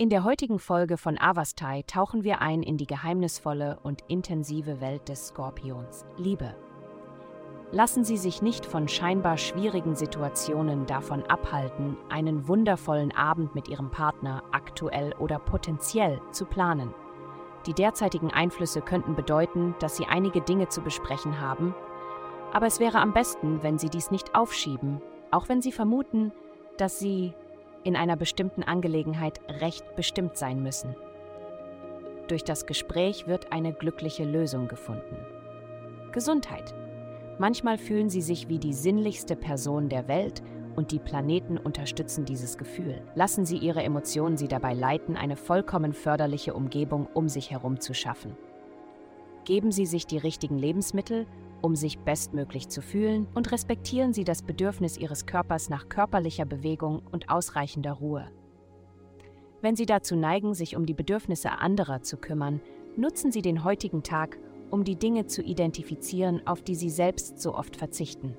In der heutigen Folge von Avastai tauchen wir ein in die geheimnisvolle und intensive Welt des Skorpions, Liebe. Lassen Sie sich nicht von scheinbar schwierigen Situationen davon abhalten, einen wundervollen Abend mit Ihrem Partner aktuell oder potenziell zu planen. Die derzeitigen Einflüsse könnten bedeuten, dass Sie einige Dinge zu besprechen haben, aber es wäre am besten, wenn Sie dies nicht aufschieben, auch wenn Sie vermuten, dass Sie in einer bestimmten Angelegenheit recht bestimmt sein müssen. Durch das Gespräch wird eine glückliche Lösung gefunden. Gesundheit. Manchmal fühlen Sie sich wie die sinnlichste Person der Welt und die Planeten unterstützen dieses Gefühl. Lassen Sie Ihre Emotionen Sie dabei leiten, eine vollkommen förderliche Umgebung um sich herum zu schaffen. Geben Sie sich die richtigen Lebensmittel um sich bestmöglich zu fühlen, und respektieren Sie das Bedürfnis Ihres Körpers nach körperlicher Bewegung und ausreichender Ruhe. Wenn Sie dazu neigen, sich um die Bedürfnisse anderer zu kümmern, nutzen Sie den heutigen Tag, um die Dinge zu identifizieren, auf die Sie selbst so oft verzichten.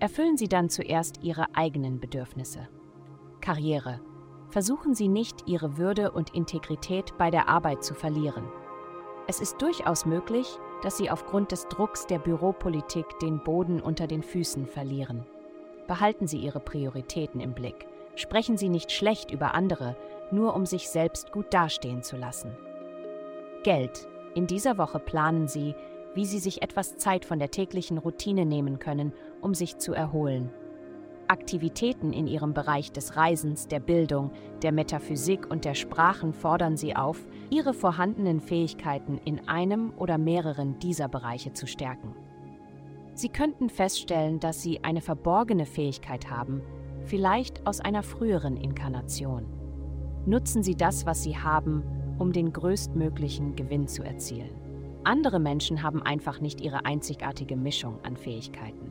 Erfüllen Sie dann zuerst Ihre eigenen Bedürfnisse. Karriere. Versuchen Sie nicht, Ihre Würde und Integrität bei der Arbeit zu verlieren. Es ist durchaus möglich, dass sie aufgrund des Drucks der Büropolitik den Boden unter den Füßen verlieren. Behalten Sie Ihre Prioritäten im Blick. Sprechen Sie nicht schlecht über andere, nur um sich selbst gut dastehen zu lassen. Geld. In dieser Woche planen Sie, wie Sie sich etwas Zeit von der täglichen Routine nehmen können, um sich zu erholen. Aktivitäten in ihrem Bereich des Reisens, der Bildung, der Metaphysik und der Sprachen fordern sie auf, ihre vorhandenen Fähigkeiten in einem oder mehreren dieser Bereiche zu stärken. Sie könnten feststellen, dass sie eine verborgene Fähigkeit haben, vielleicht aus einer früheren Inkarnation. Nutzen Sie das, was Sie haben, um den größtmöglichen Gewinn zu erzielen. Andere Menschen haben einfach nicht ihre einzigartige Mischung an Fähigkeiten.